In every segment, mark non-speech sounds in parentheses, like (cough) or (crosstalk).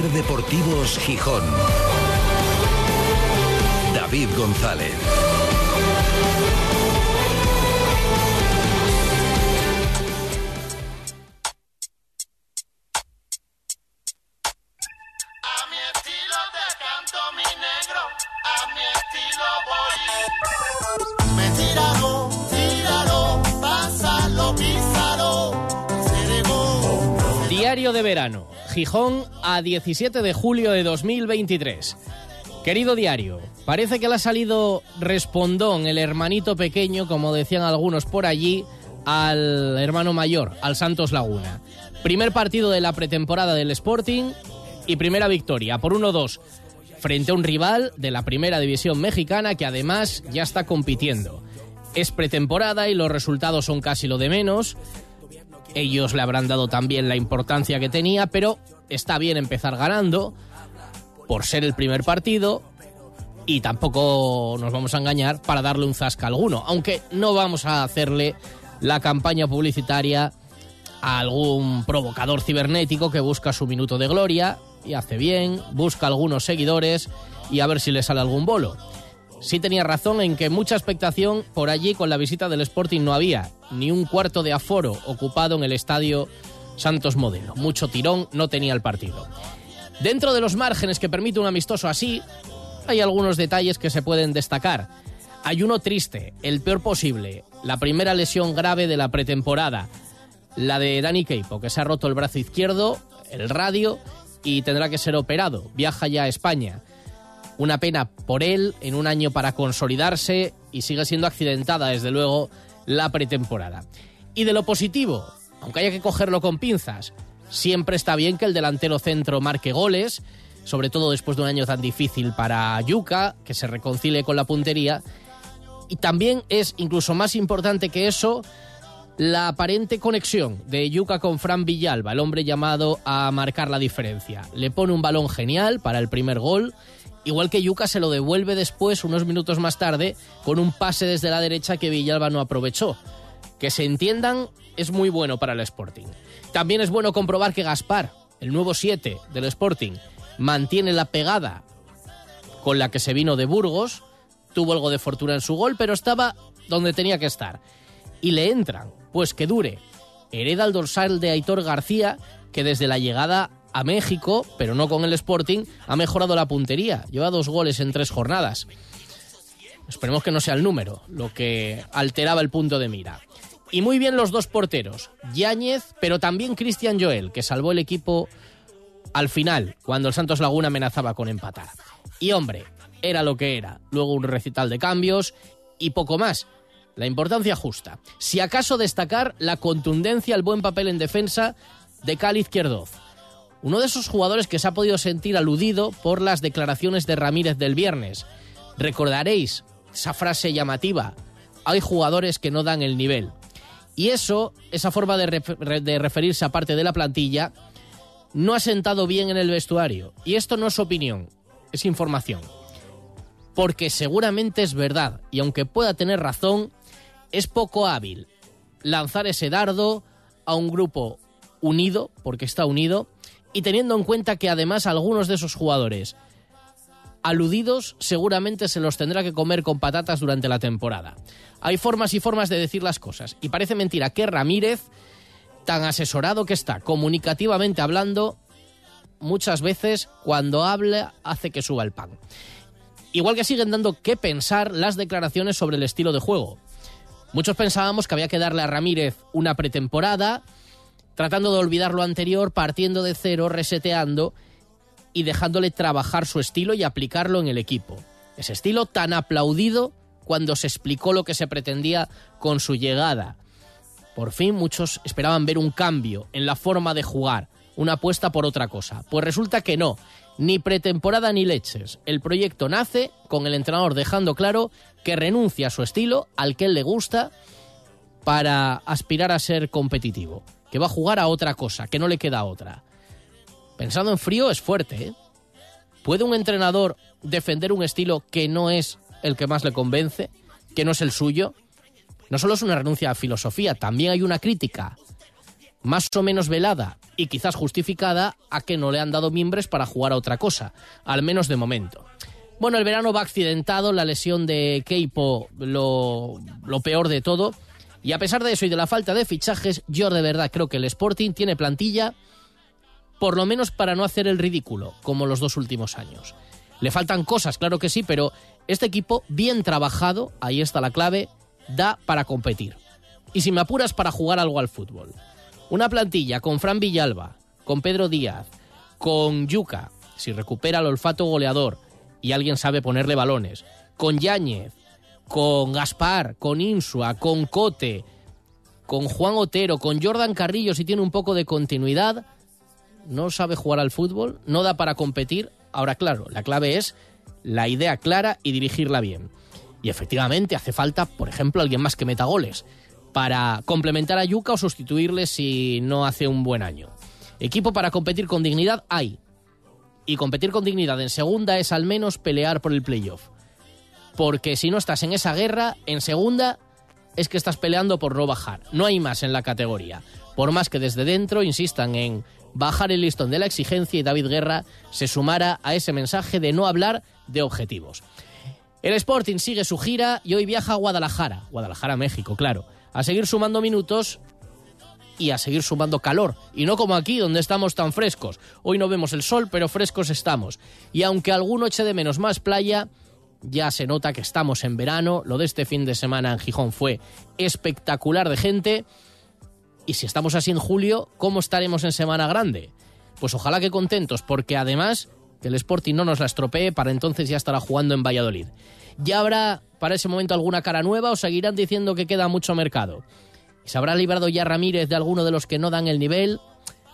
Deportivos Gijón. David González. Diario de verano, Gijón a 17 de julio de 2023. Querido diario, parece que le ha salido respondón el hermanito pequeño, como decían algunos por allí, al hermano mayor, al Santos Laguna. Primer partido de la pretemporada del Sporting y primera victoria por 1-2 frente a un rival de la primera división mexicana que además ya está compitiendo. Es pretemporada y los resultados son casi lo de menos. Ellos le habrán dado también la importancia que tenía, pero está bien empezar ganando por ser el primer partido y tampoco nos vamos a engañar para darle un zasca alguno, aunque no vamos a hacerle la campaña publicitaria a algún provocador cibernético que busca su minuto de gloria y hace bien, busca algunos seguidores y a ver si le sale algún bolo sí tenía razón en que mucha expectación por allí con la visita del Sporting no había, ni un cuarto de aforo ocupado en el estadio Santos Modelo. Mucho tirón no tenía el partido. Dentro de los márgenes que permite un amistoso así, hay algunos detalles que se pueden destacar. Hay uno triste, el peor posible, la primera lesión grave de la pretemporada, la de Dani Keipo, que se ha roto el brazo izquierdo, el radio, y tendrá que ser operado. Viaja ya a España. Una pena por él en un año para consolidarse y sigue siendo accidentada, desde luego, la pretemporada. Y de lo positivo, aunque haya que cogerlo con pinzas, siempre está bien que el delantero centro marque goles, sobre todo después de un año tan difícil para Yuca, que se reconcilie con la puntería. Y también es incluso más importante que eso la aparente conexión de Yuca con Fran Villalba, el hombre llamado a marcar la diferencia. Le pone un balón genial para el primer gol Igual que Yuca se lo devuelve después, unos minutos más tarde, con un pase desde la derecha que Villalba no aprovechó. Que se entiendan, es muy bueno para el Sporting. También es bueno comprobar que Gaspar, el nuevo 7 del Sporting, mantiene la pegada con la que se vino de Burgos, tuvo algo de fortuna en su gol, pero estaba donde tenía que estar. Y le entran, pues que dure. Hereda el dorsal de Aitor García, que desde la llegada a México, pero no con el Sporting, ha mejorado la puntería. Lleva dos goles en tres jornadas. Esperemos que no sea el número, lo que alteraba el punto de mira. Y muy bien los dos porteros, Yáñez, pero también Cristian Joel, que salvó el equipo al final, cuando el Santos Laguna amenazaba con empatar. Y hombre, era lo que era. Luego un recital de cambios y poco más. La importancia justa. Si acaso destacar la contundencia, el buen papel en defensa de Cali Izquierdoz uno de esos jugadores que se ha podido sentir aludido por las declaraciones de Ramírez del viernes. Recordaréis esa frase llamativa, hay jugadores que no dan el nivel. Y eso, esa forma de, referirse a parte de la plantilla, no ha sentado bien en el vestuario. Y esto no es opinión, es información. Porque seguramente es verdad, y aunque pueda tener razón, es poco hábil lanzar ese dardo a un grupo unido, porque está unido, y teniendo en cuenta que además algunos de esos jugadores aludidos seguramente se los tendrá que comer con patatas durante la temporada. Hay formas y formas de decir las cosas y parece mentira que Ramírez, tan asesorado que está comunicativamente hablando, muchas veces cuando habla hace que suba el pan. Igual que siguen dando que pensar las declaraciones sobre el estilo de juego. Muchos pensábamos que había que darle a Ramírez una pretemporada, tratando de olvidar lo anterior, partiendo de cero, reseteando y dejándole trabajar su estilo y aplicarlo en el equipo. Ese estilo tan aplaudido cuando se explicó lo que se pretendía con su llegada. Por fin muchos esperaban ver un cambio en la forma de jugar, una apuesta por otra cosa. Pues resulta que no, ni pretemporada ni leches. El proyecto nace con el entrenador dejando claro que renuncia a su estilo, al que él le gusta, para aspirar a ser competitivo que va a jugar a otra cosa, que no le queda otra. Pensando en frío es fuerte, ¿eh? ¿Puede un entrenador defender un estilo que no es el que más le convence, que no es el suyo? No solo es una renuncia a filosofía, también hay una crítica. más o menos velada y quizás justificada a que no le han dado miembros para jugar a otra cosa, al menos de momento. Bueno, el verano va accidentado, la lesión de Keipo lo peor de todo. Y a pesar de eso y de la falta de fichajes, yo de verdad creo que el Sporting tiene plantilla por lo menos para no hacer el ridículo, como los dos últimos años. Le faltan cosas, claro que sí, pero este equipo, bien trabajado, ahí está la clave, da para competir. Y si me apuras para jugar algo al fútbol. Una plantilla con Fran Villalba, con Pedro Díaz, con Yuca, si recupera el olfato goleador y alguien sabe ponerle balones, con Yáñez, con Gaspar, con Insua, con Cote, con Juan Otero, con Jordan Carrillo, si tiene un poco de continuidad, no sabe jugar al fútbol, no da para competir. Ahora, claro, la clave es la idea clara y dirigirla bien. Y efectivamente hace falta, por ejemplo, alguien más que meta goles para complementar a Yuca o sustituirle si no hace un buen año. Equipo para competir con dignidad hay. Y competir con dignidad en segunda es al menos pelear por el playoff. Porque si no estás en esa guerra, en segunda es que estás peleando por no bajar. No hay más en la categoría. Por más que desde dentro insistan en bajar el listón de la exigencia y David Guerra se sumara a ese mensaje de no hablar de objetivos. El Sporting sigue su gira y hoy viaja a Guadalajara, Guadalajara, México, claro, a seguir sumando minutos y a seguir sumando calor. Y no como aquí, donde estamos tan frescos. Hoy no vemos el sol, pero frescos estamos. Y aunque alguno eche de menos más playa, ya se nota que estamos en verano. Lo de este fin de semana en Gijón fue espectacular de gente. Y si estamos así en julio, ¿cómo estaremos en Semana Grande? Pues ojalá que contentos, porque además que el Sporting no nos la estropee, para entonces ya estará jugando en Valladolid. ¿Ya habrá para ese momento alguna cara nueva o seguirán diciendo que queda mucho mercado? ¿Y se habrá librado ya Ramírez de alguno de los que no dan el nivel?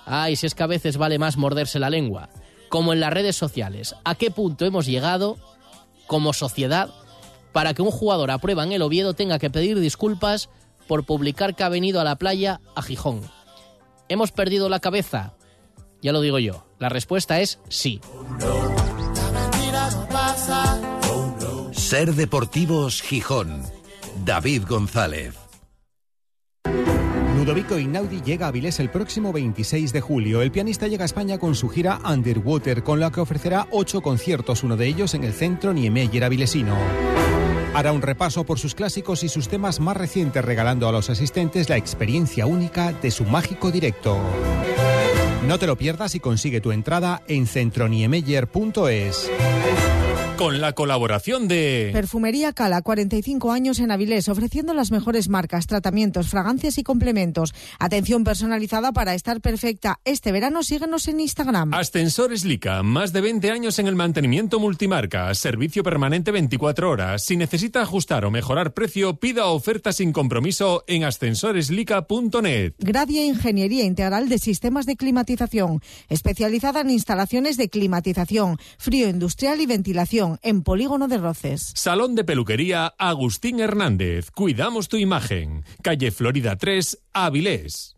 Ay, si es que a veces vale más morderse la lengua. Como en las redes sociales, ¿a qué punto hemos llegado como sociedad para que un jugador a prueba en el Oviedo tenga que pedir disculpas por publicar que ha venido a la playa a Gijón. ¿Hemos perdido la cabeza? Ya lo digo yo. La respuesta es sí. Ser Deportivos Gijón. David González. Ludovico Inaudi llega a Avilés el próximo 26 de julio. El pianista llega a España con su gira Underwater, con la que ofrecerá ocho conciertos, uno de ellos en el centro Niemeyer avilesino. Hará un repaso por sus clásicos y sus temas más recientes, regalando a los asistentes la experiencia única de su mágico directo. No te lo pierdas y consigue tu entrada en centroniemeyer.es con la colaboración de Perfumería Cala, 45 años en Avilés, ofreciendo las mejores marcas, tratamientos, fragancias y complementos. Atención personalizada para estar perfecta. Este verano síguenos en Instagram. Ascensores Lica, más de 20 años en el mantenimiento multimarca, servicio permanente 24 horas. Si necesita ajustar o mejorar precio, pida oferta sin compromiso en ascensoreslica.net. Gradia Ingeniería Integral de Sistemas de Climatización, especializada en instalaciones de climatización, frío industrial y ventilación en Polígono de Roces. Salón de Peluquería Agustín Hernández. Cuidamos tu imagen. Calle Florida 3, Avilés.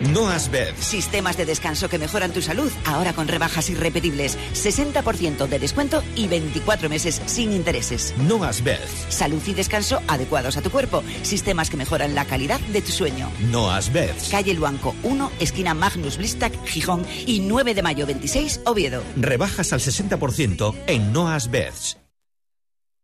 Noas Bed. Sistemas de descanso que mejoran tu salud, ahora con rebajas irrepetibles. 60% de descuento y 24 meses sin intereses. Noas Bed. Salud y descanso adecuados a tu cuerpo. Sistemas que mejoran la calidad de tu sueño. Noas Bed. Calle Luanco 1, esquina Magnus Blistac, Gijón y 9 de mayo 26, Oviedo. Rebajas al 60% en Noas Beds.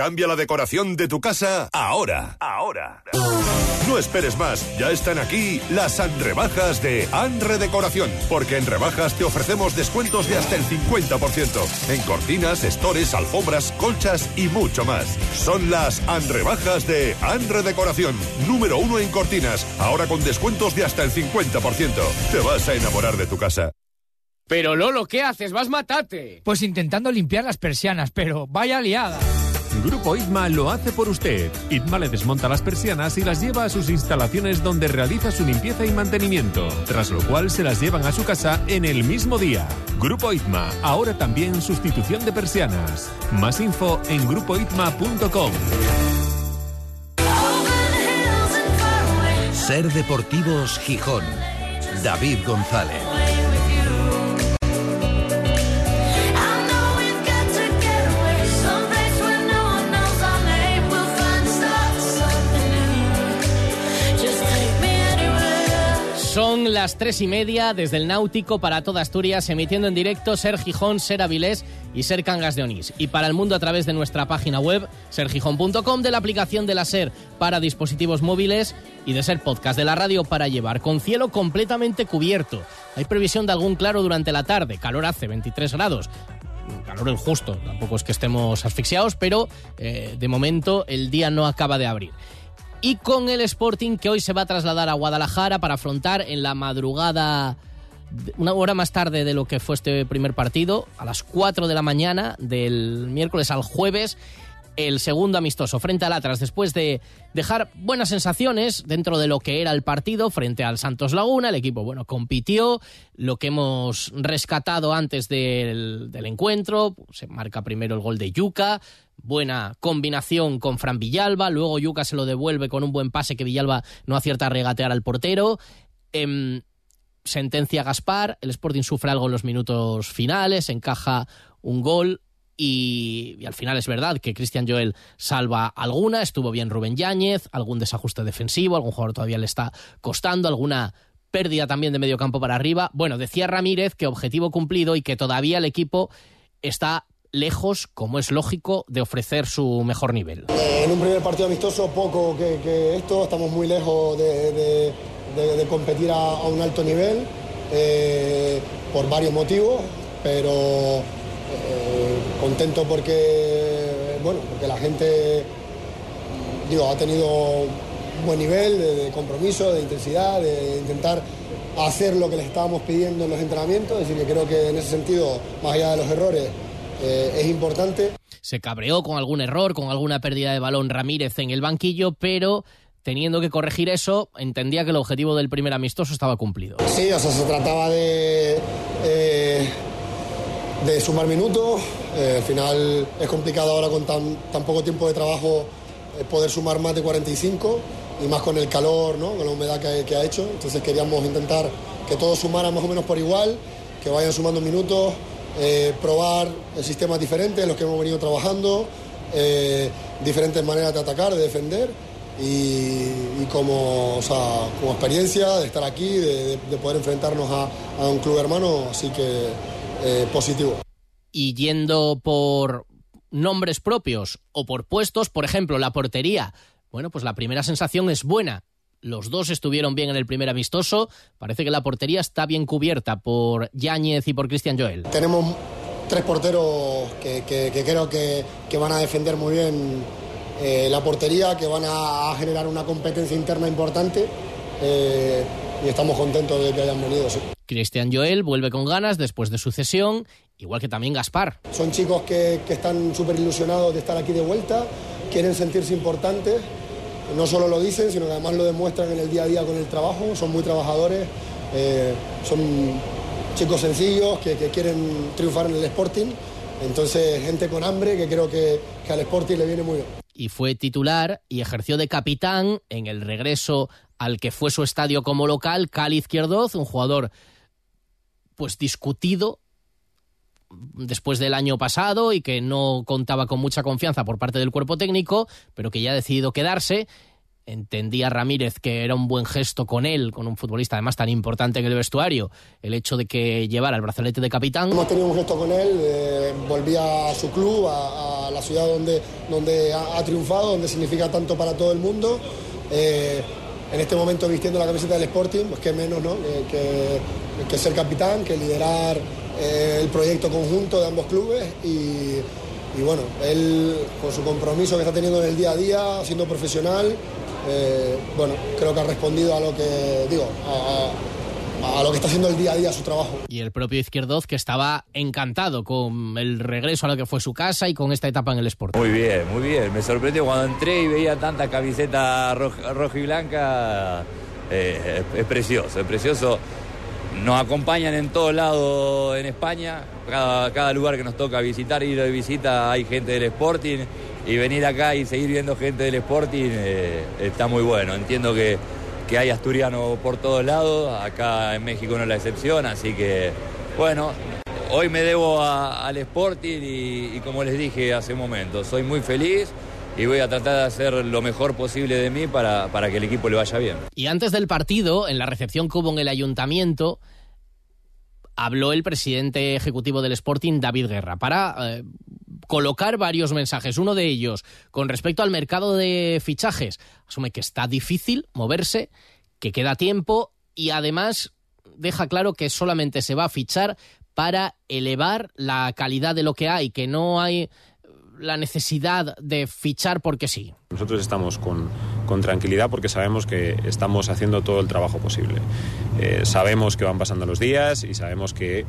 Cambia la decoración de tu casa ahora. Ahora. No esperes más, ya están aquí las Anrebajas de Anre Decoración, porque en rebajas te ofrecemos descuentos de hasta el 50% en cortinas, estores, alfombras, colchas y mucho más. Son las Anrebajas de Anre Decoración, número uno en cortinas, ahora con descuentos de hasta el 50%. Te vas a enamorar de tu casa. Pero Lolo, ¿qué haces? Vas matate. Pues intentando limpiar las persianas, pero vaya liada. Grupo ITMA lo hace por usted. ITMA le desmonta las persianas y las lleva a sus instalaciones donde realiza su limpieza y mantenimiento, tras lo cual se las llevan a su casa en el mismo día. Grupo ITMA, ahora también sustitución de persianas. Más info en grupoitma.com. Ser Deportivos Gijón. David González. Las tres y media desde el Náutico para toda Asturias, emitiendo en directo Ser Gijón, Ser Avilés y Ser Cangas de Onís. Y para el mundo a través de nuestra página web, sergijón.com, de la aplicación de la Ser para dispositivos móviles y de Ser Podcast de la radio para llevar, con cielo completamente cubierto. Hay previsión de algún claro durante la tarde, calor hace 23 grados calor el justo, tampoco es que estemos asfixiados, pero eh, de momento el día no acaba de abrir y con el Sporting que hoy se va a trasladar a Guadalajara para afrontar en la madrugada, una hora más tarde de lo que fue este primer partido, a las 4 de la mañana del miércoles al jueves, el segundo amistoso frente al Atlas después de dejar buenas sensaciones dentro de lo que era el partido frente al Santos Laguna. El equipo, bueno, compitió. Lo que hemos rescatado antes del, del encuentro, se marca primero el gol de Yuca, buena combinación con Fran Villalba, luego Yuca se lo devuelve con un buen pase que Villalba no acierta a regatear al portero. Em, sentencia Gaspar, el Sporting sufre algo en los minutos finales, encaja un gol y, al final es verdad que Cristian Joel salva alguna, estuvo bien Rubén Yáñez, algún desajuste defensivo, algún jugador todavía le está costando, alguna pérdida también de medio campo para arriba. Bueno, decía Ramírez que objetivo cumplido y que todavía el equipo está lejos, como es lógico, de ofrecer su mejor nivel. Eh, en un primer partido amistoso, poco que, esto, estamos muy lejos de, competir a, un alto nivel eh, por varios motivos, pero eh, contento porque, bueno, porque la gente digo, ha tenido un buen nivel de, compromiso, de intensidad, de intentar hacer lo que les estábamos pidiendo en los entrenamientos, es decir, que creo que en ese sentido, más allá de los errores, eh, es importante. Se cabreó con algún error, con alguna pérdida de balón Ramírez en el banquillo, pero teniendo que corregir eso, entendía que el objetivo del primer amistoso estaba cumplido. Sí, o sea, se trataba de, eh, de sumar minutos. Eh, al final es complicado ahora con tan, tan poco tiempo de trabajo poder sumar más de 45 y más con el calor, ¿no? con la humedad que, que ha hecho. Entonces queríamos intentar que todos sumaran más o menos por igual, que vayan sumando minutos eh, probar sistemas diferentes, los que hemos venido trabajando, eh, diferentes maneras de atacar, de defender y, como, como experiencia de estar aquí, de, poder enfrentarnos a, un club hermano, así que eh, positivo. Y yendo por nombres propios o por puestos, por ejemplo, la portería. Bueno, pues la primera sensación es buena. Los dos estuvieron bien en el primer amistoso. Parece que la portería está bien cubierta por Yáñez y por Cristian Joel. Tenemos tres porteros que, creo que, van a defender muy bien eh, la portería, que van a, generar una competencia interna importante. Eh, y estamos contentos de que hayan venido. Cristian Joel vuelve con ganas después de su cesión, igual que también Gaspar. Son chicos que, que están súper ilusionados de estar aquí de vuelta, quieren sentirse importantes no solo lo dicen, sino que además lo demuestran en el día a día con el trabajo, son muy trabajadores, eh, son chicos sencillos que, quieren triunfar en el Sporting, entonces gente con hambre que creo que, que al Sporting le viene muy bien. Y fue titular y ejerció de capitán en el regreso al que fue su estadio como local, Cali Izquierdoz, un jugador pues discutido después del año pasado y que no contaba con mucha confianza por parte del cuerpo técnico, pero que ya ha decidido quedarse. Entendía Ramírez que era un buen gesto con él, con un futbolista además tan importante en el vestuario, el hecho de que llevara el brazalete de capitán. Hemos tenido un gesto con él, eh, volvía a su club, a, la ciudad donde, donde ha, triunfado, donde significa tanto para todo el mundo. Eh, en este momento vistiendo la camiseta del Sporting, pues qué menos ¿no? que, ser capitán, que liderar el proyecto conjunto de ambos clubes y, bueno, él con su compromiso que está teniendo en el día a día, siendo profesional, eh, bueno, creo que ha respondido a lo que digo, a, lo que está haciendo el día a día su trabajo. Y el propio Izquierdoz que estaba encantado con el regreso a lo que fue su casa y con esta etapa en el Sporting. Muy bien, muy bien. Me sorprendió cuando entré y veía tanta camiseta roja, y blanca. Eh, es precioso, es precioso nos acompañan en todos lados en España, cada, lugar que nos toca visitar, ir de visita hay gente del Sporting. Y venir acá y seguir viendo gente del Sporting eh, está muy bueno. Entiendo que, que hay asturianos por todos lados, acá en México no es la excepción, así que bueno, hoy me debo al Sporting y, como les dije hace un momento, soy muy feliz y voy a tratar de hacer lo mejor posible de mí para, para que el equipo le vaya bien. Y antes del partido, en la recepción que hubo en el ayuntamiento, habló el presidente ejecutivo del Sporting, David Guerra, para eh, colocar varios mensajes. Uno de ellos, con respecto al mercado de fichajes, asume que está difícil moverse, que queda tiempo y además deja claro que solamente se va a fichar para elevar la calidad de lo que hay, que no hay la necesidad de fichar porque sí. Nosotros estamos con, con tranquilidad porque sabemos que estamos haciendo todo el trabajo posible. Eh, sabemos que van pasando los días y sabemos que eh,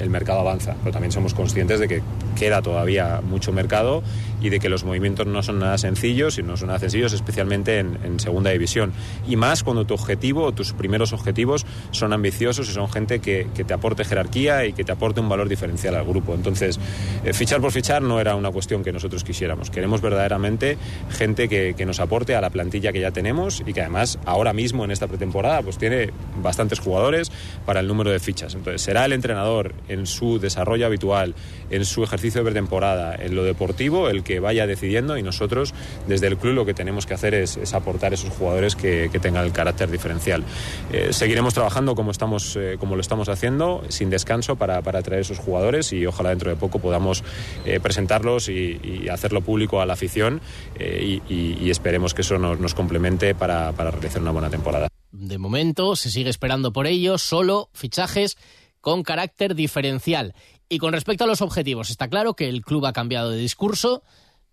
el mercado avanza, pero también somos conscientes de que queda todavía mucho mercado y de que los movimientos no son nada sencillos y no son nada sencillos, especialmente en, en segunda división. Y más cuando tu objetivo o tus primeros objetivos son ambiciosos y son gente que, que, te aporte jerarquía y que te aporte un valor diferencial al grupo. Entonces, eh, fichar por fichar no era una cuestión que nosotros quisiéramos. Queremos verdaderamente gente que, que nos aporte a la plantilla que ya tenemos y que además ahora mismo en esta pretemporada pues tiene bastantes jugadores para el número de fichas. Entonces, será el entrenador en su desarrollo habitual, en su ejercicio de pretemporada, en lo deportivo, el que vaya decidiendo y nosotros desde el club lo que tenemos que hacer es, es aportar esos jugadores que, que, tengan el carácter diferencial. Eh, seguiremos trabajando como, estamos, eh, como lo estamos haciendo, sin descanso, para, para traer esos jugadores y ojalá dentro de poco podamos eh, presentarlos y, y, hacerlo público a la afición y, y, esperemos que eso nos, nos complemente para, para realizar una buena temporada. De momento se sigue esperando por ello, solo fichajes con carácter diferencial. Y con respecto a los objetivos, está claro que el club ha cambiado de discurso.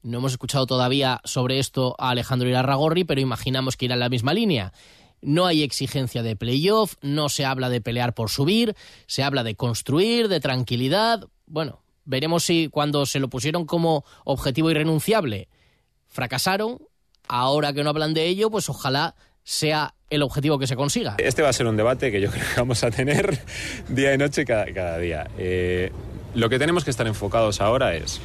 No hemos escuchado todavía sobre esto a Alejandro Irarragorri, pero imaginamos que irá en la misma línea. No hay exigencia de playoff, no se habla de pelear por subir, se habla de construir, de tranquilidad. Bueno, veremos si cuando se lo pusieron como objetivo irrenunciable fracasaron. Ahora que no hablan de ello, pues ojalá sea el objetivo que se consiga. Este va a ser un debate que yo (laughs) creo que vamos a tener día y noche cada, cada día. Eh, lo que tenemos que estar enfocados ahora es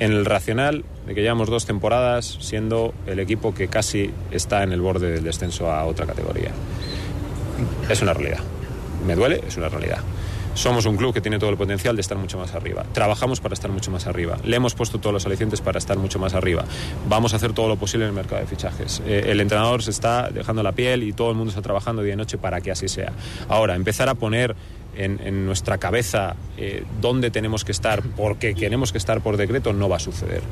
en el racional de que llevamos dos temporadas siendo el equipo que casi está en el borde del descenso a otra categoría. Es una realidad. Me duele, es una realidad. Somos un club que tiene todo el potencial de estar mucho más arriba. Trabajamos para estar mucho más arriba. Le hemos puesto todos los alicientes para estar mucho más arriba. Vamos a hacer todo lo posible en el mercado de fichajes. Eh, el entrenador se está dejando la piel y todo el mundo está trabajando día y noche para que así sea. Ahora, empezar a poner en, nuestra cabeza eh, dónde tenemos que estar porque queremos que estar por decreto no va a suceder.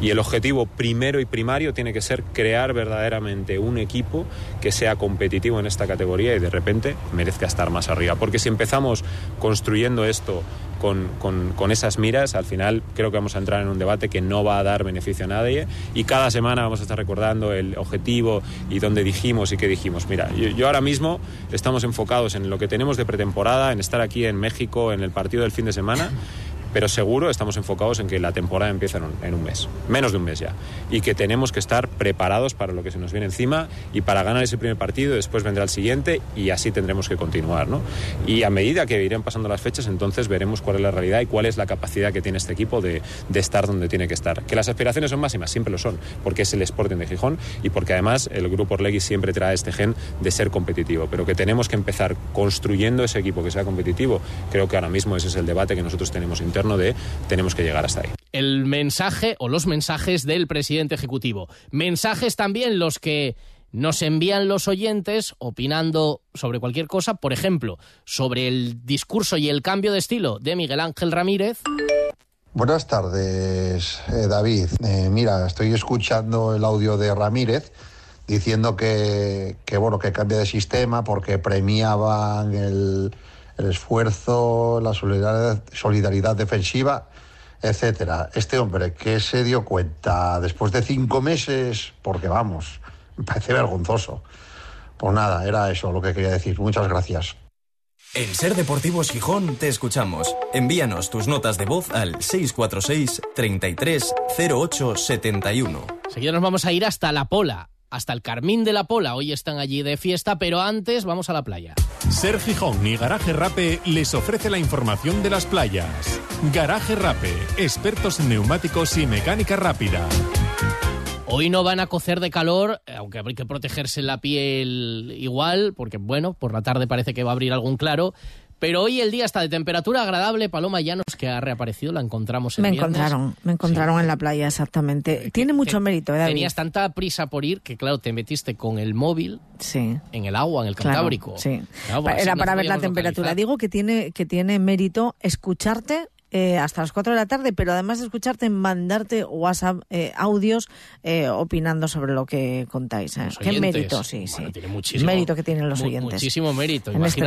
Y el objetivo primero y primario tiene que ser crear verdaderamente un equipo que sea competitivo en esta categoría y de repente merezca estar más arriba. Porque si empezamos construyendo esto con, con, con, esas miras, al final creo que vamos a entrar en un debate que no va a dar beneficio a nadie y cada semana vamos a estar recordando el objetivo y dónde dijimos y qué dijimos. Mira, yo, yo ahora mismo estamos enfocados en lo que tenemos de pretemporada, en estar aquí en México en el partido del fin de semana pero seguro estamos enfocados en que la temporada empieza en un, en un, mes, menos de un mes ya, y que tenemos que estar preparados para lo que se nos viene encima y para ganar ese primer partido, después vendrá el siguiente y así tendremos que continuar. ¿no? Y a medida que irán pasando las fechas, entonces veremos cuál es la realidad y cuál es la capacidad que tiene este equipo de, de estar donde tiene que estar. Que las aspiraciones son máximas, siempre lo son, porque es el Sporting de Gijón y porque además el grupo Orlegui siempre trae este gen de ser competitivo, pero que tenemos que empezar construyendo ese equipo que sea competitivo, creo que ahora mismo ese es el debate que nosotros tenemos interno de tenemos que llegar hasta ahí. El mensaje o los mensajes del presidente ejecutivo. Mensajes también los que nos envían los oyentes opinando sobre cualquier cosa, por ejemplo, sobre el discurso y el cambio de estilo de Miguel Ángel Ramírez. Buenas tardes, eh, David. Eh, mira, estoy escuchando el audio de Ramírez diciendo que, que, bueno que cambia de sistema porque premiaban el, el esfuerzo, la solidaridad, solidaridad defensiva, etcétera. Este hombre que se dio cuenta después de cinco meses, porque vamos, (laughs) me parece vergonzoso. Pues nada, era eso lo que quería decir. Muchas gracias. En Ser Deportivos Gijón te escuchamos. Envíanos tus notas de voz al 646 33 08 71. Seguido nos vamos a ir hasta La Pola, hasta el Carmín de la Pola. Hoy están allí de fiesta, pero antes vamos a la playa. Ser Gijón y Garaje Rape les ofrece la información de las playas. Garaje Rape, expertos en neumáticos y mecánica rápida. Hoy no van a cocer de calor, aunque hay que protegerse la piel igual, porque bueno, por la tarde parece que va a abrir algún claro, Pero hoy el día está de temperatura agradable. Paloma Llanos, que ha reaparecido, la encontramos el Me viernes. encontraron, me encontraron en la playa, exactamente. Tiene mucho mérito, ¿eh, David? Tenías tanta prisa por ir que, claro, te metiste con el móvil Sí. en el agua, en el Claro, Cantábrico. sí. Claro, Era para ver la temperatura. localizar. Digo que tiene, que tiene mérito escucharte eh, hasta las 4 de la tarde, pero además de escucharte, mandarte WhatsApp eh, audios eh, opinando sobre lo que contáis. ¿eh? Qué mérito, sí, Bueno, sí. tiene muchísimo mérito que tienen los mu- oyentes. Muchísimo mérito. En este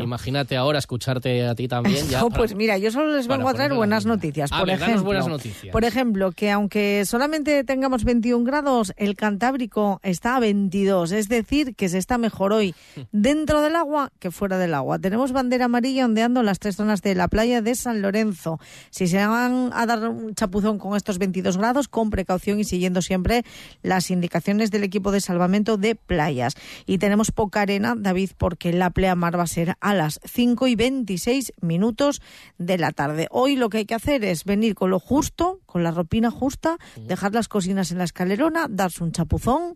Imagínate, a- ahora escucharte a ti también. Ya No, para- pues mira, yo solo les vengo a traer buenas noticias. A Por ver, ejemplo, buenas noticias. por ejemplo, que aunque solamente tengamos 21 grados, el Cantábrico está a 22, es decir, que se está mejor hoy dentro del agua que fuera del agua. Tenemos bandera amarilla ondeando las tres zonas de la playa de San Lorenzo. Si se van a dar un chapuzón con estos 22 grados, con precaución y siguiendo siempre las indicaciones del equipo de salvamento de playas. Y tenemos poca arena, David, porque la pleamar va a ser a las 5 y 26 minutos de la tarde. Hoy lo que hay que hacer es venir con lo justo, con la ropina justa, dejar las cocinas en la escalerona, darse un chapuzón,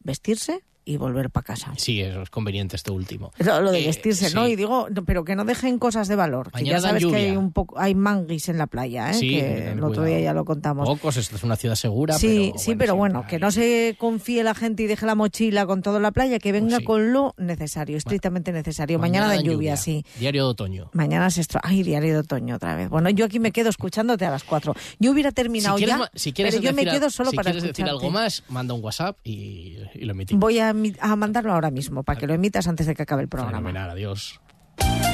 vestirse y volver para casa. Sí, eso es conveniente este último. Lo, lo de Eh, vestirse, sí. ¿no? Y digo, pero que no dejen cosas de valor. Que Mañana ya dan sabes que lluvia. hay un poco, hay manguis en la playa, ¿eh? Sí, que el otro día ya lo contamos. Pocos, esta es una ciudad segura. Sí, pero sí, bueno, pero bueno, que no se confíe la gente y deje la mochila con toda la playa, que venga con lo necesario, estrictamente necesario. Mañana, de dan lluvia, sí. Diario de otoño. Mañana se extra... Ay, diario de otoño otra vez. Bueno, yo aquí me quedo escuchándote a las cuatro. Yo hubiera terminado si ya, si quieres pero yo me decir quedo solo si para quieres decir escucharte. algo más, manda un WhatsApp y, y lo emitimos. Voy a, a mandarlo ahora mismo, para que lo emitas antes de que acabe el programa. Fenomenal, adiós.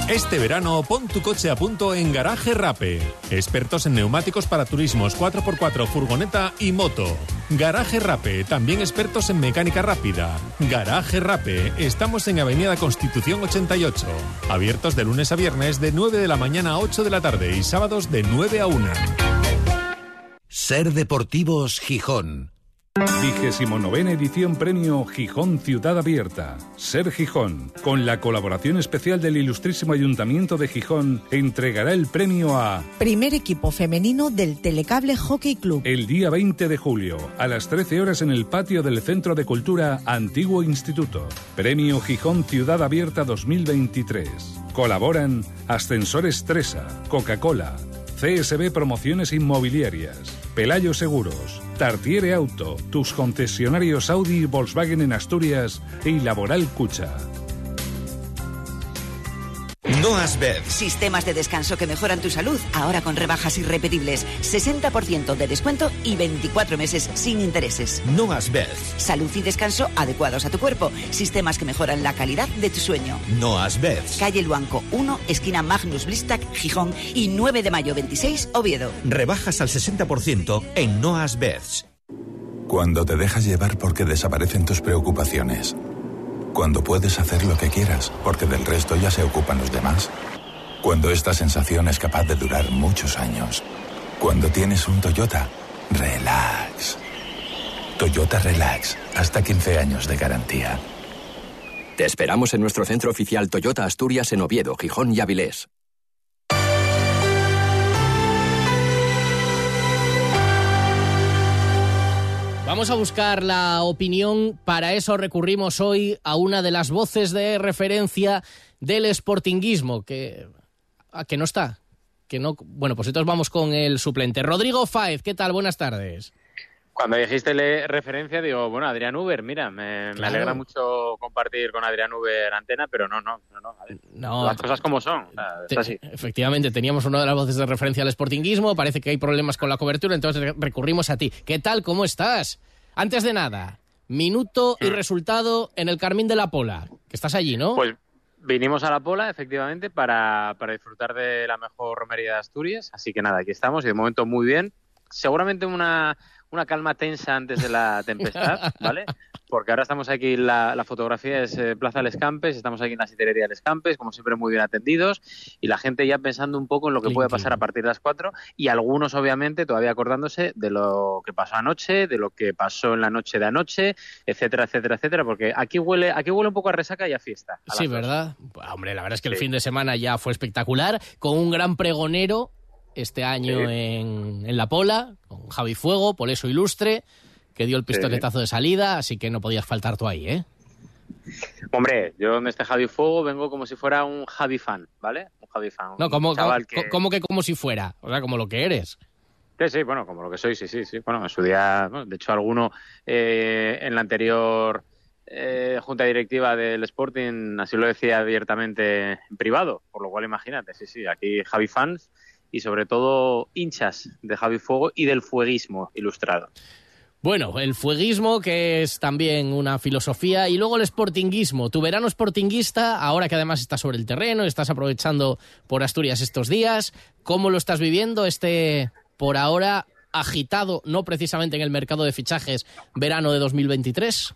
Este verano pon tu coche a punto en Garaje Rape. Expertos en neumáticos para turismos 4x4, furgoneta y moto. Garaje Rape, también expertos en mecánica rápida. Garaje Rape, estamos en Avenida Constitución 88. Abiertos de lunes a viernes de 9 de la mañana a 8 de la tarde y sábados de 9 a 1. Ser Deportivos Gijón. Vigésimo novena edición Premio Gijón Ciudad Abierta. Ser Gijón, con la colaboración especial del Ilustrísimo Ayuntamiento de Gijón, entregará el premio a Primer equipo femenino del Telecable Hockey Club. el día 20 de julio, a las 13 horas en el patio del Centro de Cultura Antiguo Instituto. Premio Gijón Ciudad Abierta 2023. Colaboran Ascensores Tresa, Coca-Cola, CSB Promociones Inmobiliarias, Pelayo Seguros, Tartiere Auto, tus concesionarios Audi y Volkswagen en Asturias y Laboral Cucha. No Asbed. Sistemas de descanso que mejoran tu salud, ahora con rebajas irrepetibles. 60% de descuento y 24 meses sin intereses. No Asbed. Salud y descanso adecuados a tu cuerpo. Sistemas que mejoran la calidad de tu sueño. No Asbed. Calle Luanco 1, esquina Magnus Blistac, Gijón y 9 de mayo 26, Oviedo. Rebajas al 60% en No Asbed. Cuando te dejas llevar porque desaparecen tus preocupaciones. Cuando puedes hacer lo que quieras porque del resto ya se ocupan los demás. Cuando esta sensación es capaz de durar muchos años. Cuando tienes un Toyota, relax. Toyota Relax, hasta 15 años de garantía. Te esperamos en nuestro centro oficial Toyota Asturias en Oviedo, Gijón y Avilés. Vamos a buscar la opinión. Para eso recurrimos hoy a una de las voces de referencia del sportinguismo, que, ah, que no está. Que no, bueno, pues entonces vamos con el suplente. Rodrigo Fáez, ¿qué tal? Buenas tardes. Cuando dijiste le- referencia, digo, bueno, Adrián Uber, mira, me, alegra mucho compartir con Adrián Uber antena, pero no, no, no, no, a ver, No, las cosas como son, o sea, Te- es así. Efectivamente, teníamos una de las voces de referencia al sportinguismo. Parece que hay problemas con la cobertura, entonces re- recurrimos a ti. ¿Qué tal? ¿Cómo estás? Antes de nada, minuto y resultado en el Carmín de la Pola. Que estás allí, ¿no? Pues vinimos a la Pola, efectivamente, para, para disfrutar de la mejor romería de Asturias, así que nada, aquí estamos y de momento muy bien. Seguramente una, una calma tensa antes de la tempestad, (laughs) ¿vale? Porque ahora estamos aquí, la, la fotografía es eh, Plaza Les Campes, estamos aquí en la sitelería Les Campes, como siempre muy bien atendidos, y la gente ya pensando un poco en lo que puede pasar a partir de las 4, y algunos obviamente todavía acordándose de lo que pasó anoche, de lo que pasó en la noche de anoche, etcétera, etcétera, etcétera, porque aquí huele, aquí huele un poco a resaca y a fiesta. a Sí. ¿verdad? Hombre, la verdad es que el Sí. fin de semana ya fue espectacular, con un gran pregonero este año Sí. en, en La Pola, con Javi Fuego, Poleso Ilustre, que dio el pistoletazo de salida, así que no podías faltar tú ahí, ¿eh? Hombre, yo donde esté Javi Fuego vengo como si fuera un Javi fan, ¿vale? Un Javi fan. No, un como, chaval como- que... como que como si fuera, o sea, como lo que eres. Sí, sí, bueno, como lo que soy, sí, sí, sí. Bueno, en su día, bueno, de hecho, alguno eh, en la anterior eh, junta directiva del Sporting así lo decía abiertamente en privado, por lo cual imagínate, sí, sí, aquí Javi fans y sobre todo hinchas de Javi Fuego y del fueguismo ilustrado. Bueno, el fueguismo, que es también una filosofía, y luego el sportinguismo. Tu verano sportinguista, ahora que además estás sobre el terreno, estás aprovechando por Asturias estos días, ¿cómo lo estás viviendo este, por ahora, agitado, no precisamente en el mercado de fichajes, verano de 2023?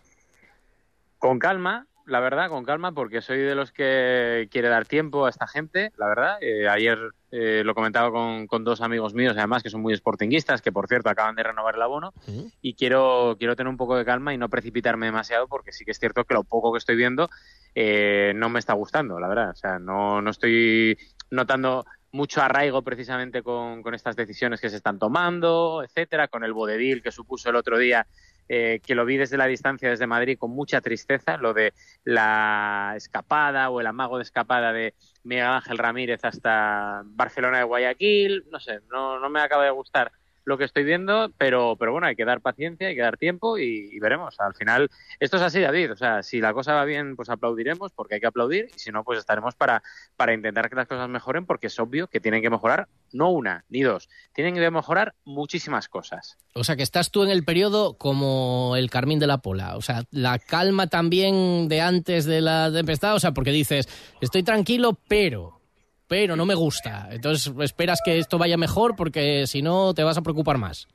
Con calma, la verdad, con calma, porque soy de los que quiere dar tiempo a esta gente, la verdad. Eh, ayer eh, lo comentaba con, con dos amigos míos, además, que son muy sportinguistas, que por cierto acaban de renovar el abono, y quiero, quiero tener un poco de calma y no precipitarme demasiado, porque sí que es cierto que lo poco que estoy viendo eh, no me está gustando, la verdad. O sea, no, no estoy notando mucho arraigo precisamente con, con estas decisiones que se están tomando, etcétera, con el vodevil que supuso el otro día eh, que lo vi desde la distancia, desde Madrid, con mucha tristeza, lo de la escapada o el amago de escapada de Miguel Ángel Ramírez hasta Barcelona de Guayaquil, no sé, no, no me acaba de gustar lo que estoy viendo, pero, pero bueno, hay que dar paciencia, hay que dar tiempo y, veremos. Al final, esto es así, David. O sea, si la cosa va bien, pues aplaudiremos porque hay que aplaudir y si no, pues estaremos para, para intentar que las cosas mejoren porque es obvio que tienen que mejorar no una ni dos, tienen que mejorar muchísimas cosas. O sea, que estás tú en el periodo como el Carmín de la Pola. O sea, la calma también de antes de la tempestad. O sea, porque dices, estoy tranquilo, pero, pero no me gusta. Entonces esperas que esto vaya mejor porque si no te vas a preocupar más.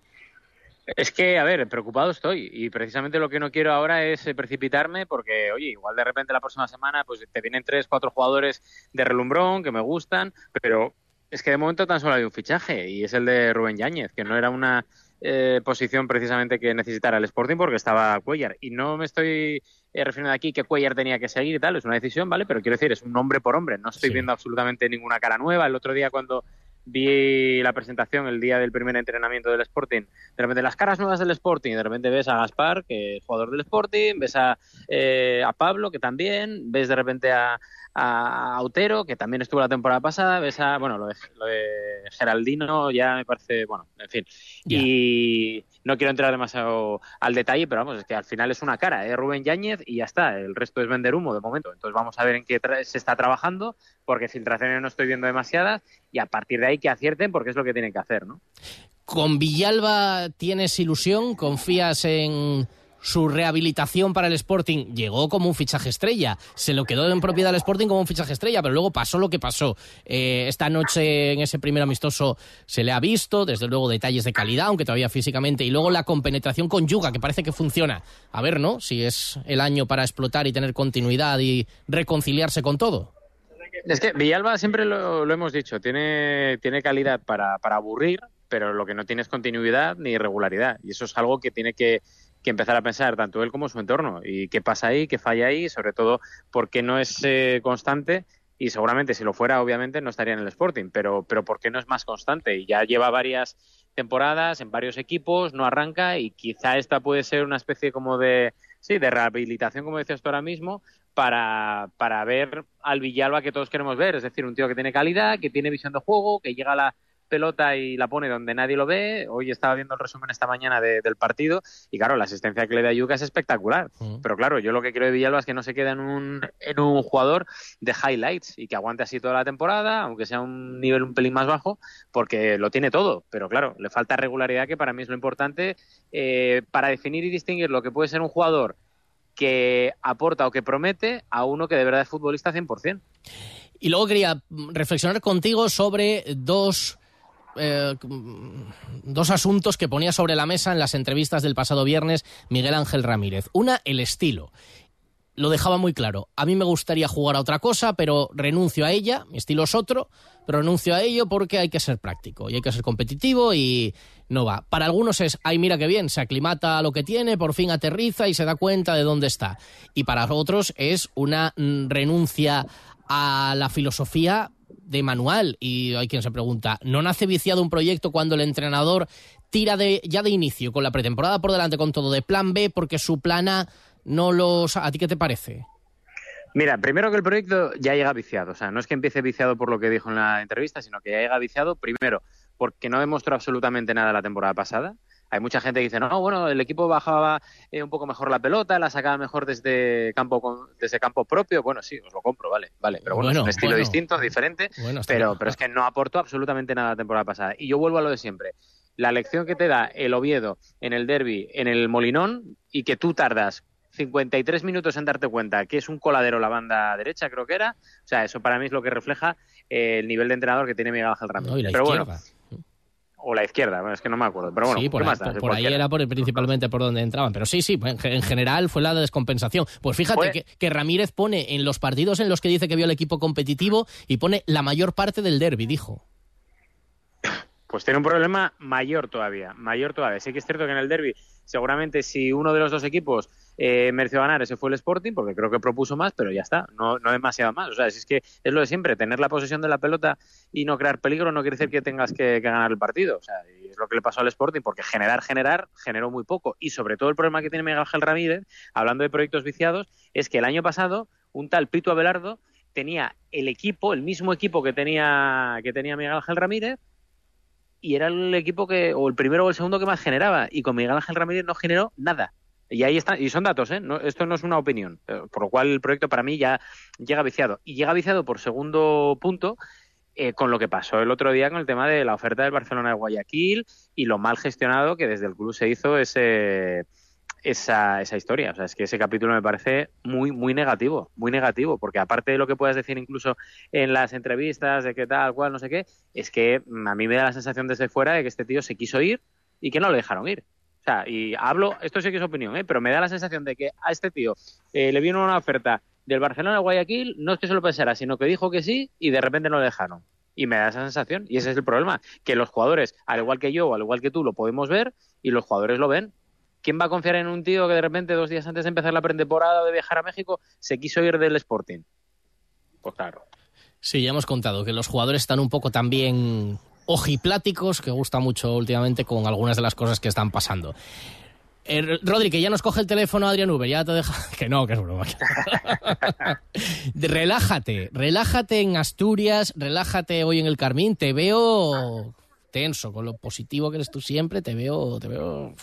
Es que, a ver, preocupado estoy y precisamente lo que no quiero ahora es eh, precipitarme porque, oye, igual de repente la próxima semana pues te vienen tres, cuatro jugadores de relumbrón que me gustan, pero es que de momento tan solo hay un fichaje y es el de Rubén Yáñez, que no era una eh, posición precisamente que necesitara el Sporting porque estaba Cuellar. Y no me estoy eh, refiriendo aquí que Cuellar tenía que seguir y tal, es una decisión, ¿vale? Pero quiero decir, es un hombre por hombre, no estoy viendo absolutamente ninguna cara nueva. El otro día cuando vi la presentación el día del primer entrenamiento del Sporting, de repente las caras nuevas del Sporting, de repente ves a Gaspar, que es jugador del Sporting, ves a, eh, a Pablo, que también, ves de repente a, a Autero, que también estuvo la temporada pasada, ves a, bueno, lo de, lo de Geraldino ya me parece, bueno, en fin. Y no quiero entrar demasiado al detalle, pero vamos, es que al final es una cara, es Rubén Yáñez y ya está, el resto es vender humo de momento. Entonces vamos a ver en qué se está trabajando, porque filtraciones no estoy viendo demasiadas y a partir de ahí que acierten, porque es lo que tienen que hacer, ¿no? ¿Con Villalba tienes ilusión? ¿Confías en su rehabilitación para el Sporting? Llegó como un fichaje estrella, se lo quedó en propiedad del Sporting como un fichaje estrella, pero luego pasó lo que pasó. Eh, esta noche en ese primer amistoso se le ha visto, desde luego detalles de calidad, aunque todavía físicamente, y luego la compenetración con Yuga, que parece que funciona. A ver, ¿no? Si es el año para explotar y tener continuidad y reconciliarse con todo. Es que Villalba siempre lo, lo hemos dicho, tiene, tiene calidad para, para aburrir, pero lo que no tiene es continuidad ni regularidad. Y eso es algo que tiene que, que empezar a pensar tanto él como su entorno. ¿Y qué pasa ahí? ¿Qué falla ahí? Sobre todo, porque no es eh, constante? Y seguramente si lo fuera, obviamente, no estaría en el Sporting. Pero, pero ¿por qué no es más constante? Y ya lleva varias temporadas en varios equipos, no arranca y quizá esta puede ser una especie como de, sí, de rehabilitación, como decías tú ahora mismo, para, para ver al Villalba que todos queremos ver. Es decir, un tío que tiene calidad, que tiene visión de juego, que llega a la pelota y la pone donde nadie lo ve. Hoy estaba viendo el resumen esta mañana de- del partido y claro, la asistencia que le da Yuca es espectacular. Pero claro, yo lo que quiero de Villalba es que no se quede en un, en un jugador de highlights y que aguante así toda la temporada, aunque sea un nivel un pelín más bajo, porque lo tiene todo. Pero claro, le falta regularidad que para mí es lo importante eh, para definir y distinguir lo que puede ser un jugador que aporta o que promete a uno que de verdad es futbolista 100%. Y luego quería reflexionar contigo sobre dos, eh, dos asuntos que ponía sobre la mesa en las entrevistas del pasado viernes Miguel Ángel Ramírez. Una, el estilo. Lo dejaba muy claro. A mí me gustaría jugar a otra cosa, pero renuncio a ella. Mi estilo es otro, pero renuncio a ello porque hay que ser práctico y hay que ser competitivo y no va. Para algunos es, ay, mira qué bien, se aclimata a lo que tiene, por fin aterriza y se da cuenta de dónde está. Y para otros es una mm, renuncia a la filosofía de manual. Y hay quien se pregunta, ¿no nace viciado un proyecto cuando el entrenador tira de, ya de inicio, con la pretemporada por delante, con todo de plan B, porque su plan A no los... ¿A ti qué te parece? Mira, primero que el proyecto ya llega viciado. O sea, no es que empiece viciado por lo que dijo en la entrevista, sino que ya llega viciado, primero, porque no demostró absolutamente nada la temporada pasada. Hay mucha gente que dice, no, bueno, el equipo bajaba eh, un poco mejor la pelota, la sacaba mejor desde campo con- desde campo propio. Bueno, sí, os lo compro, vale, vale. Pero bueno, Bueno, es un estilo bueno. distinto, diferente, Bueno, pero, bien. pero es que no aportó absolutamente nada la temporada pasada. Y yo vuelvo a lo de siempre. La lección que te da el Oviedo en el derby, en el Molinón, y que tú tardas 53 minutos en darte cuenta que es un coladero la banda derecha, creo que era. O sea, eso para mí es lo que refleja eh, el nivel de entrenador que tiene Miguel Ángel Ramírez. No, pero izquierda. bueno, o la izquierda, es que no me acuerdo. Pero bueno, sí, por ¿qué ahí, por- por ahí era por, principalmente por donde entraban. Pero sí, sí, en, ge- en general fue la descompensación. Pues fíjate que, que Ramírez pone en los partidos en los que dice que vio el equipo competitivo y pone la mayor parte del derby, dijo. Pues tiene un problema mayor todavía, mayor todavía. Sí que es cierto que en el derby, seguramente si uno de los dos equipos eh, mereció ganar, ese fue el Sporting, porque creo que propuso más, pero ya está, no, no demasiado más. O sea, es que es lo de siempre, tener la posesión de la pelota y no crear peligro no quiere decir que tengas que, que ganar el partido. O sea, y es lo que le pasó al Sporting, porque generar, generar, generó muy poco. Y sobre todo el problema que tiene Miguel Ángel Ramírez, hablando de proyectos viciados, es que el año pasado un tal Pito Abelardo tenía el equipo, el mismo equipo que tenía, que tenía Miguel Ángel Ramírez, y era el equipo que, o el primero o el segundo que más generaba, y con Miguel Ángel Ramírez no generó nada. Y ahí están, y son datos, ¿eh? No, esto no es una opinión. Eh, Por lo cual el proyecto para mí ya llega viciado. Y llega viciado por segundo punto eh, con lo que pasó el otro día con el tema de la oferta del Barcelona de Guayaquil y lo mal gestionado que desde el club se hizo ese esa, esa historia. O sea, es que ese capítulo me parece muy, muy negativo, muy negativo, porque aparte de lo que puedas decir incluso en las entrevistas de qué tal, cual, no sé qué, es que mm, a mí me da la sensación desde fuera de que este tío se quiso ir y que no lo dejaron ir. O sea, y hablo, esto sí que es opinión, ¿eh? pero me da la sensación de que a este tío eh, le vino una oferta del Barcelona a Guayaquil, no es que se lo pensara, sino que dijo que sí y de repente no lo dejaron. Y me da esa sensación, y ese es el problema, que los jugadores, al igual que yo al igual que tú, lo podemos ver y los jugadores lo ven. ¿Quién va a confiar en un tío que de repente, dos días antes de empezar la pretemporada de viajar a México, se quiso ir del Sporting? Pues claro. Sí, ya hemos contado que los jugadores están un poco también ojipláticos, que gusta mucho últimamente con algunas de las cosas que están pasando. Eh, Rodri, que ya nos coge el teléfono Adrián Uber, ya te deja... (laughs) Que no, que es broma. (laughs) relájate, relájate en Asturias, relájate hoy en el Carmín, te veo tenso, con lo positivo que eres tú siempre, te veo... Te veo...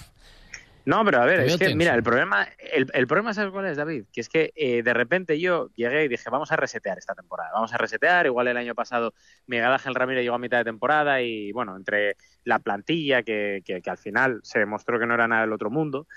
No, pero a ver, es que, tenso. mira, el problema, el, el problema, ¿sabes cuál es, David? Que es que eh, de repente yo llegué y dije, vamos a resetear esta temporada, vamos a resetear. Igual el año pasado Miguel Ángel Ramírez llegó a mitad de temporada y, bueno, entre la plantilla, que, que, que al final se demostró que no era nada del otro mundo,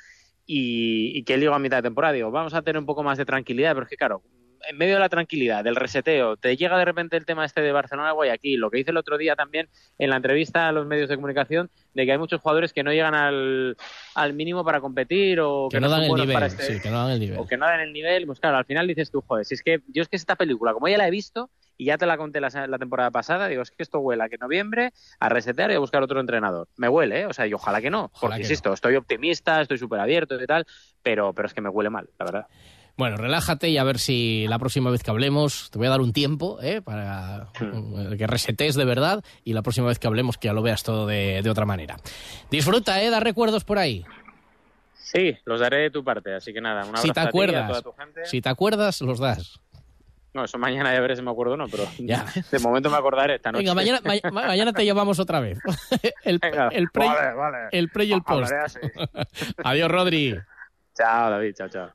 y, y que él llegó a mitad de temporada, digo, vamos a tener un poco más de tranquilidad, pero es que, claro, en medio de la tranquilidad, del reseteo, te llega de repente el tema este de Barcelona-Guayaquil, lo que hice el otro día también en la entrevista a los medios de comunicación, de que hay muchos jugadores que no llegan al, al mínimo para competir o que, Que no dan el nivel, para este- sí, que no dan el nivel. o que no dan el nivel, pues claro, al final dices tú, joder, si es que yo es que esta película, como ya la he visto y ya te la conté la, la temporada pasada, digo, es que esto huele a que noviembre a resetear y a buscar otro entrenador. Me huele, ¿eh? O sea, y ojalá que no, porque que insisto, estoy optimista, estoy súper abierto y tal, pero, pero es que me huele mal, la verdad. Bueno, relájate y a ver si la próxima vez que hablemos, te voy a dar un tiempo ¿eh? para eh, que resetes de verdad y la próxima vez que hablemos que ya lo veas todo de, de otra manera. Disfruta, ¿eh? Da recuerdos por ahí. Sí, los daré de tu parte, así que nada, un abrazo Si te a ti y a acuerdas, toda tu gente. si te acuerdas, los das. No, eso mañana ya veré si me acuerdo o no, pero Ya. de momento me acordaré esta noche. Venga, mañana, ma- mañana te llamamos otra vez. (laughs) El, el pre, Vale, vale. el pre y el post. (laughs) Adiós, Rodri. Chao, David, chao, chao.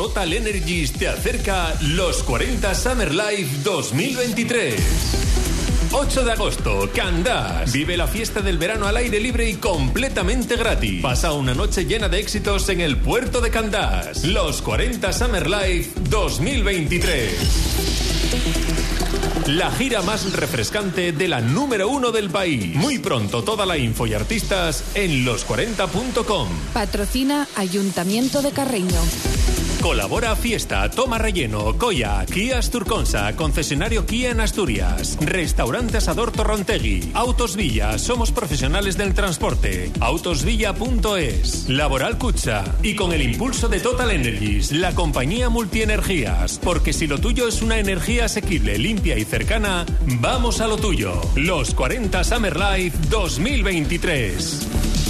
Total Energies te acerca los 40 Summer Life 2023. 8 de agosto, Candás. Vive la fiesta del verano al aire libre y completamente gratis. Pasa una noche llena de éxitos en el puerto de Candás. Los 40 Summer Life 2023. La gira más refrescante de la número uno del país. Muy pronto toda la info y artistas en los40.com. Patrocina Ayuntamiento de Carreño. Colabora Fiesta, Toma Relleno, Coya, Kia Asturconsa, concesionario Kia en Asturias, Restaurante Asador Torrontegui, Autos Villa, somos profesionales del transporte, autosvilla.es, Laboral Cucha y con el impulso de Total Energies, la compañía multienergías, porque si lo tuyo es una energía asequible, limpia y cercana, vamos a lo tuyo. Los 40 Summer Life 2023.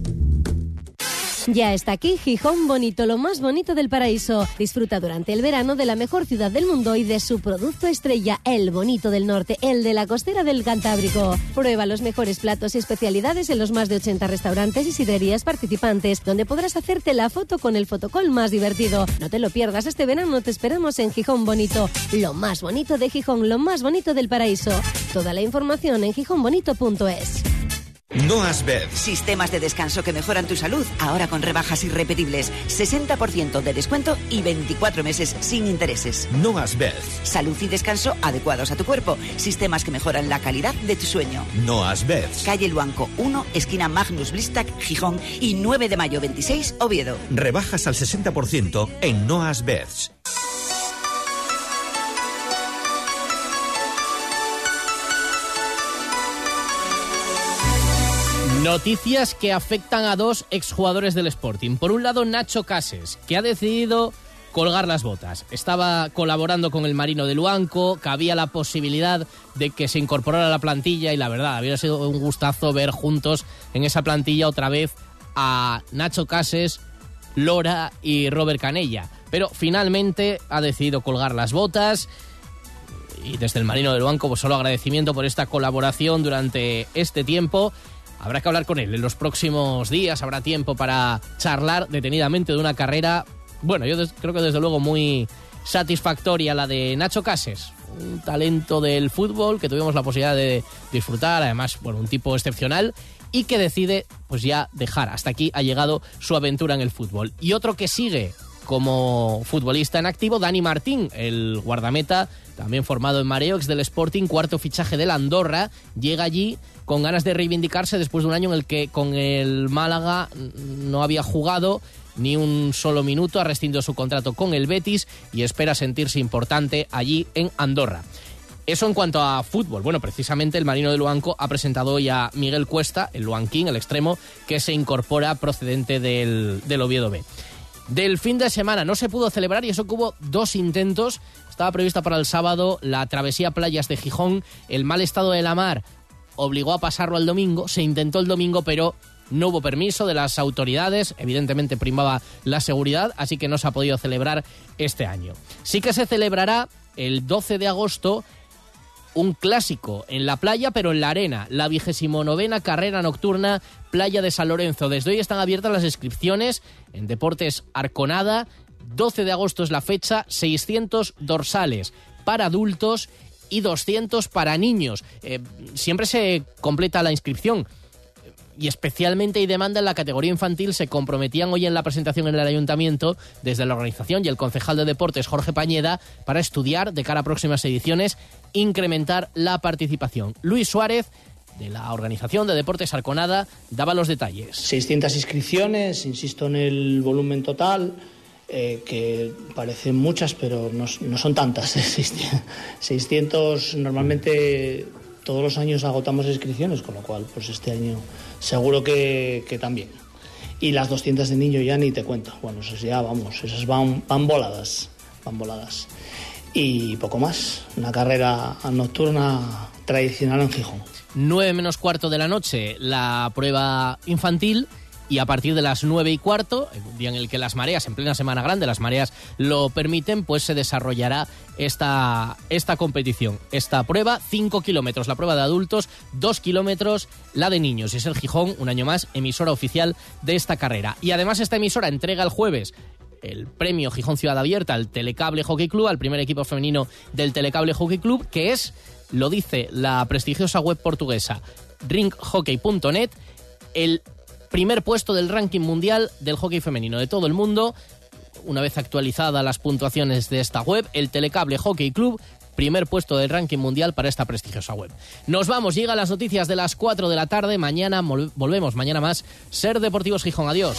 Ya está aquí Gijón Bonito, lo más bonito del paraíso. Disfruta durante el verano de la mejor ciudad del mundo y de su producto estrella, el bonito del norte, el de la costera del Cantábrico. Prueba los mejores platos y especialidades en los más de 80 restaurantes y sidrerías participantes, donde podrás hacerte la foto con el fotocol más divertido. No te lo pierdas este verano, te esperamos en Gijón Bonito, lo más bonito de Gijón, lo más bonito del paraíso. Toda la información en gijonbonito.es. Noas Bed. Sistemas de descanso que mejoran tu salud, ahora con rebajas irrepetibles. 60% de descuento y 24 meses sin intereses. Noas Bed. Salud y descanso adecuados a tu cuerpo. Sistemas que mejoran la calidad de tu sueño. Noas Bed. Calle Luanco 1, esquina Magnus Blistac, Gijón y 9 de mayo 26, Oviedo. Rebajas al 60% en Noas Beds. Noticias que afectan a dos exjugadores del Sporting. Por un lado, Nacho Cases, que ha decidido colgar las botas. Estaba colaborando con el Marino de Luanco, que había la posibilidad de que se incorporara a la plantilla y la verdad, habría sido un gustazo ver juntos en esa plantilla otra vez a Nacho Cases, Lora y Robert Canella. Pero finalmente ha decidido colgar las botas y desde el Marino de Luanco pues solo agradecimiento por esta colaboración durante este tiempo Habrá que hablar con él en los próximos días, habrá tiempo para charlar detenidamente de una carrera, bueno, yo creo que desde luego muy satisfactoria la de Nacho Cases, un talento del fútbol que tuvimos la posibilidad de disfrutar, además, bueno, un tipo excepcional y que decide pues ya dejar. Hasta aquí ha llegado su aventura en el fútbol. Y otro que sigue como futbolista en activo, Dani Martín, el guardameta, también formado en Mareox del Sporting, cuarto fichaje de la Andorra, llega allí con ganas de reivindicarse después de un año en el que con el Málaga no había jugado ni un solo minuto, ha rescindido su contrato con el Betis y espera sentirse importante allí en Andorra. Eso en cuanto a fútbol. Bueno, precisamente el Marino de Luanco ha presentado hoy a Miguel Cuesta, el Luanquín, el extremo, que se incorpora procedente del, del Oviedo B. Del fin de semana no se pudo celebrar y eso que hubo dos intentos. Estaba prevista para el sábado la travesía playas de Gijón. El mal estado de la mar obligó a pasarlo al domingo, se intentó el domingo, pero no hubo permiso de las autoridades, evidentemente primaba la seguridad, así que no se ha podido celebrar este año. Sí que se celebrará el 12 de agosto un clásico en la playa, pero en la arena, la vigésimo novena carrera nocturna Playa de San Lorenzo. Desde hoy están abiertas las inscripciones en Deportes Arconada. 12 de agosto es la fecha, 600 dorsales para adultos y 200 para niños. Eh, siempre se completa la inscripción y especialmente hay demanda en la categoría infantil, se comprometían hoy en la presentación en el ayuntamiento desde la organización y el concejal de deportes Jorge Pañeda para estudiar de cara a próximas ediciones incrementar la participación. Luis Suárez de la organización de Deportes Arconada daba los detalles. 600 inscripciones, insisto en el volumen total, eh, que parecen muchas, pero no, son tantas. (laughs) 600 normalmente todos los años agotamos inscripciones, con lo cual, pues este año seguro que, también. Y las 200 de niño ya ni te cuento. Bueno, esas ya vamos, esas van, van voladas, van voladas. Y poco más, una carrera nocturna tradicional en Gijón. 9 menos cuarto de la noche la prueba infantil y a partir de las 9 y cuarto, un día en el que las mareas, en plena Semana Grande, las mareas lo permiten, pues se desarrollará esta, esta competición. Esta prueba, 5 kilómetros la prueba de adultos, 2 kilómetros la de niños. Y es el Gijón, un año más, emisora oficial de esta carrera. Y además esta emisora entrega el jueves el premio Gijón Ciudad Abierta al Telecable Hockey Club, al primer equipo femenino del Telecable Hockey Club, que es, lo dice la prestigiosa web portuguesa ringhockey.net, el primer puesto del ranking mundial del hockey femenino de todo el mundo. Una vez actualizadas las puntuaciones de esta web, el Telecable Hockey Club primer puesto del ranking mundial para esta prestigiosa web. Nos vamos, llegan las noticias de las 4 de la tarde, mañana volvemos, mañana más, Ser Deportivos Gijón, adiós.